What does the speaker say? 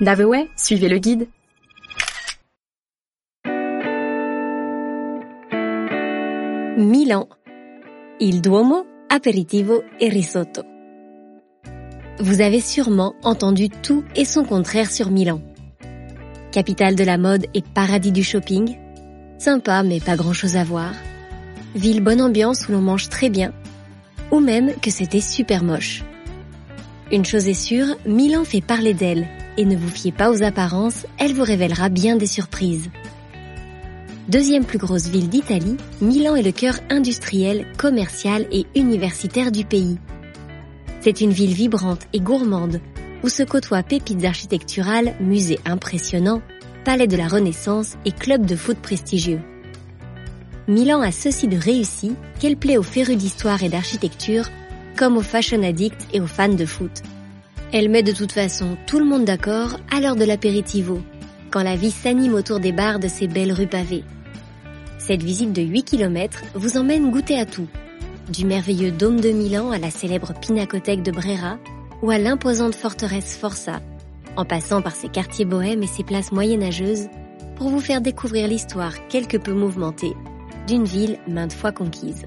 Naveway, suivez le guide. Milan. Il Duomo, aperitivo et risotto. Vous avez sûrement entendu tout et son contraire sur Milan. Capitale de la mode et paradis du shopping. Sympa mais pas grand chose à voir. Ville bonne ambiance où l'on mange très bien. Ou même que c'était super moche. Une chose est sûre, Milan fait parler d'elle. Et ne vous fiez pas aux apparences, elle vous révélera bien des surprises. Deuxième plus grosse ville d'Italie, Milan est le cœur industriel, commercial et universitaire du pays. C'est une ville vibrante et gourmande, où se côtoient pépites architecturales, musées impressionnants, palais de la Renaissance et clubs de foot prestigieux. Milan a ceci de réussi qu'elle plaît aux férus d'histoire et d'architecture, comme aux fashion addicts et aux fans de foot. Elle met de toute façon tout le monde d'accord à l'heure de l'apéritivo, quand la vie s'anime autour des bars de ces belles rues pavées. Cette visite de 8 km vous emmène goûter à tout. Du merveilleux dôme de Milan à la célèbre pinacothèque de Brera ou à l'imposante forteresse Forza, en passant par ses quartiers bohèmes et ses places moyenâgeuses pour vous faire découvrir l'histoire quelque peu mouvementée d'une ville maintes fois conquise.